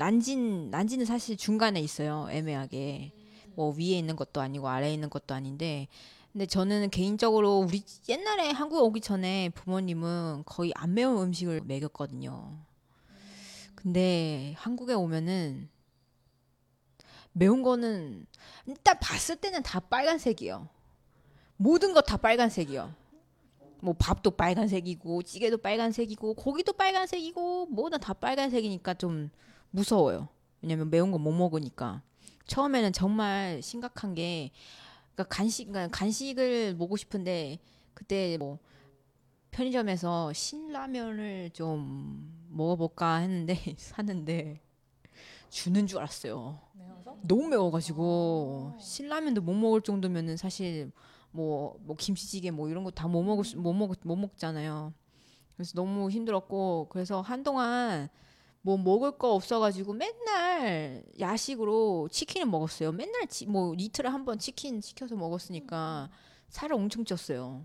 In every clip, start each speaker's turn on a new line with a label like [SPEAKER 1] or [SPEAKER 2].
[SPEAKER 1] 난진 난진은 사실 중간에 있어요. 애매하게 뭐 위에 있는 것도 아니고 아래에 있는 것도 아닌데 근데 저는 개인적으로 우리 옛날에 한국 오기 전에 부모님은 거의 안 매운 음식을 먹였거든요. 근데 한국에 오면은 매운 거는 일단 봤을 때는 다 빨간색이요. 모든 거 다 빨간색이요. 뭐 밥도 빨간색이고 찌개도 빨간색이고 고기도 빨간색이고 뭐다 다 빨간색이니까 좀 무서워요. 왜냐면 매운 거 못 먹으니까. 처음에는 정말 심각한 게 그러니까 간식 그러니까 간식을 먹고 싶은데 그때 뭐 편의점에서 신라면을 좀 먹어볼까 했는데 샀는데 주는 줄 알았어요. 매워서? 너무 매워가지고 신라면도 못 먹을 정도면은 사실 뭐, 뭐 김치찌개 뭐 이런 거 다 못 먹을 못 먹, 못 먹잖아요. 그래서 너무 힘들었고 그래서 한동안 뭐 먹을 거 없어가지고 맨날 야식으로 치킨을 먹었어요. 맨날 치, 뭐 이틀에 한 번 치킨 시켜서 먹었으니까 살을 엄청 쪘어요.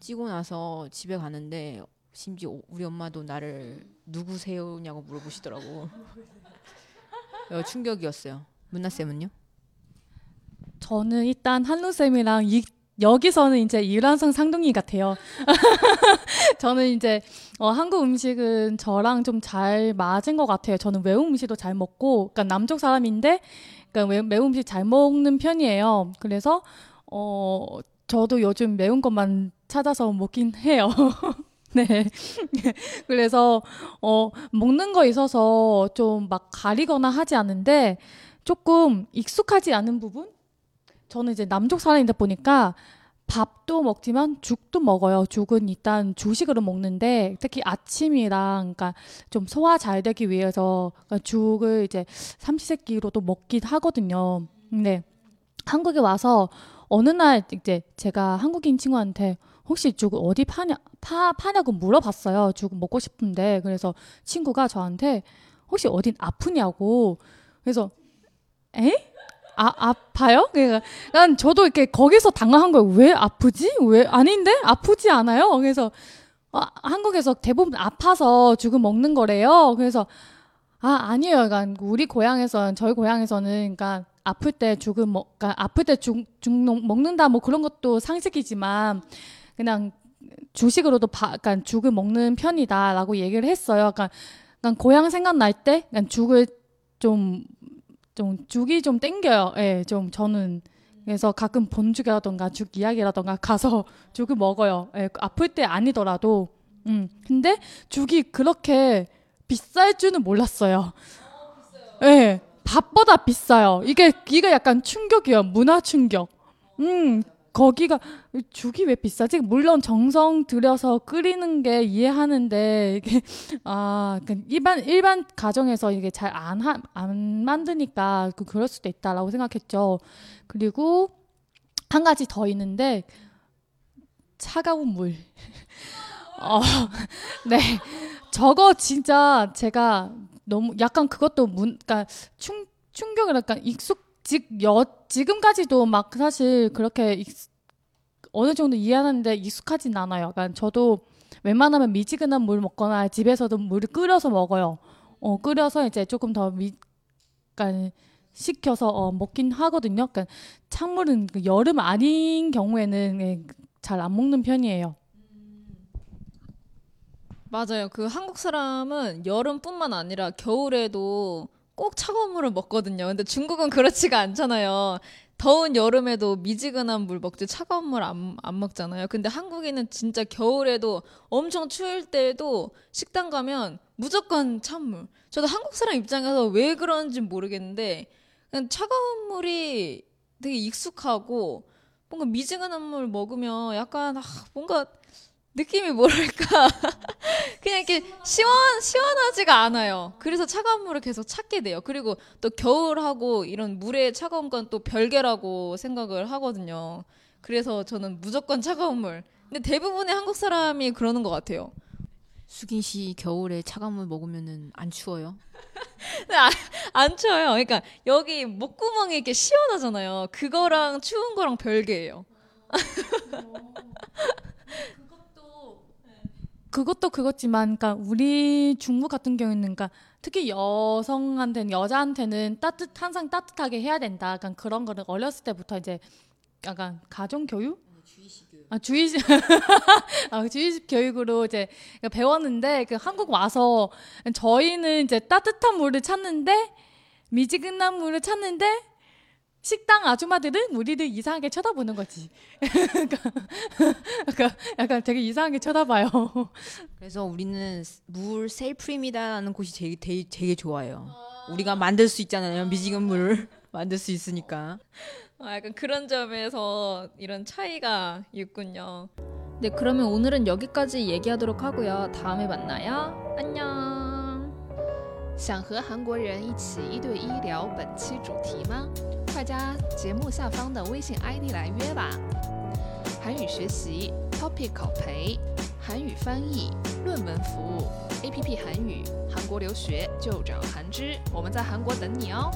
[SPEAKER 1] 찌고 나서 집에 가는데 심지어 우리 엄마도 나를 누구세요냐고 물어보시더라고. 어, 충격이었어요. 문나 쌤은요?
[SPEAKER 2] 저는 일단 한루 쌤이랑 이 여기서는 이제 이란성 상둥이 같아요. 저는 이제 어, 한국 음식은 저랑 좀 잘 맞은 것 같아요. 저는 매운 음식도 잘 먹고, 그러니까 남쪽 사람인데, 그러니까 매운 음식 잘 먹는 편이에요. 그래서 어 저도 요즘 매운 것만 찾아서 먹긴 해요. 네. 그래서 어 먹는 거 있어서 좀 막 가리거나 하지 않는데 조금 익숙하지 않은 부분 저는 이제 남쪽 사람이다 보니까 밥도 먹지만 죽도 먹어요. 죽은 일단 주식으로 먹는데 특히 아침이랑 그러니까 좀 소화 잘 되기 위해서 그러니까 죽을 이제 삼시세끼로도 먹긴 하거든요. 근데 한국에 와서 어느 날 이제 제가 한국인 친구한테 혹시 죽 어디 파냐 파 파냐고 물어봤어요. 죽 먹고 싶은데 그래서 친구가 저한테 혹시 어딘 아프냐고 그래서 에? 아, 아파요? 그러니까 난 저도 이렇게 거기서 당황한 거예요. 왜 아프지? 왜 아닌데? 아프지 않아요? 그래서 아, 한국에서 대부분 아파서 죽음 먹는 거래요. 그래서 아, 아니에요. 그러니까 우리 고향에서는 저희 고향에서는 그러니까 아플 때 죽음 먹 그러니까 아플 때 죽, 죽 먹는다 뭐 그런 것도 상식이지만 그냥 주식으로도 바, 그러니까 죽을 먹는 편이다라고 얘기를 했어요. 그러니까, 그러니까 고향 생각날 때 그냥 죽을 좀 좀 죽이 좀 땡겨요. 예, 좀 저는 그래서 가끔 본죽이라던가 죽 이야기라던가 가서 죽을 먹어요. 예, 아플 때 아니더라도. 음, 근데 죽이 그렇게 비쌀 줄은 몰랐어요. 예, 밥보다 비싸요. 이게 이게 약간 충격이에요. 문화 충격. 음, 거기가 죽이 왜 비싸지? 물론 정성 들여서 끓이는 게 이해하는데 이게 아 그러니까 일반 일반 가정에서 이게 잘안안 만드니까 그 그럴 수도 있다라고 생각했죠. 그리고 한 가지 더 있는데 차가운 물. 어, 네. 저거 진짜 제가 너무 약간 그것도 문, 그러니까 충, 충격을 약간 익숙 즉, 여, 지금까지도 막 사실 그렇게 익, 어느 정도 이해하는데 익숙하진 않아요. 약간 저도 웬만하면 미지근한 물 먹거나 집에서도 물을 끓여서 먹어요. 어, 끓여서 이제 조금 더 미, 그러니까 식혀서 어, 먹긴 하거든요. 그러니까 찬물은 그 여름 아닌 경우에는 예, 잘안 먹는 편이에요.
[SPEAKER 3] 맞아요. 그 한국 사람은 여름뿐만 아니라 겨울에도 꼭 차가운 물을 먹거든요. 근데 중국은 그렇지가 않잖아요. 더운 여름에도 미지근한 물 먹지 차가운 물 안 안 먹잖아요. 근데 한국에는 진짜 겨울에도 엄청 추울 때도 식당 가면 무조건 찬물. 저도 한국 사람 입장에서 왜 그런지 모르겠는데 그냥 차가운 물이 되게 익숙하고 뭔가 미지근한 물 먹으면 약간 아, 뭔가 느낌이 뭐랄까 그냥 이렇게 시원 시원하지가 않아요. 그래서 차가운 물을 계속 찾게 돼요. 그리고 또 겨울하고 이런 물의 차가운 건 또 별개라고 생각을 하거든요. 그래서 저는 무조건 차가운 물. 근데 대부분의 한국 사람이 그러는 것 같아요.
[SPEAKER 1] 수긴 씨 겨울에 차가운 물 먹으면은 안 추워요?
[SPEAKER 3] 안 추워요. 그러니까 여기 목구멍이 이렇게 시원하잖아요. 그거랑 추운 거랑 별개예요.
[SPEAKER 2] 그것도 그렇지만, 그러니까 우리 중국 같은 경우는, 그러니까 특히 여성한테는 여자한테는 따뜻 항상 따뜻하게 해야 된다. 약간 그런 거를 어렸을 때부터 이제 약간 가정 교육? 아 주의식 아 주의식 교육으로 이제 배웠는데 그 한국 와서 저희는 이제 따뜻한 물을 찾는데 미지근한 물을 찾는데 식당 아줌마들은 우리를 이상하게 쳐다보는 거지. 그러니까 약간, 약간 되게 이상하게 쳐다봐요.
[SPEAKER 1] 그래서 우리는 물 셀프입니다라는 곳이 되게, 되게, 되게 좋아요. 우리가 만들 수 있잖아요. 미지근 물을 만들 수 있으니까.
[SPEAKER 3] 아, 약간 그런 점에서 이런 차이가 있군요. 네, 그러면 오늘은 여기까지 얘기하도록 하고요. 다음에 만나요. 안녕.
[SPEAKER 4] 想和韩国人一起一对一聊本期主题吗？快加节目下方的微信 ID 来约吧。韩语学习、Topic 考培、韩语翻译、论文服务、APP 韩语、韩国留学就找韩知，我们在韩国等你哦。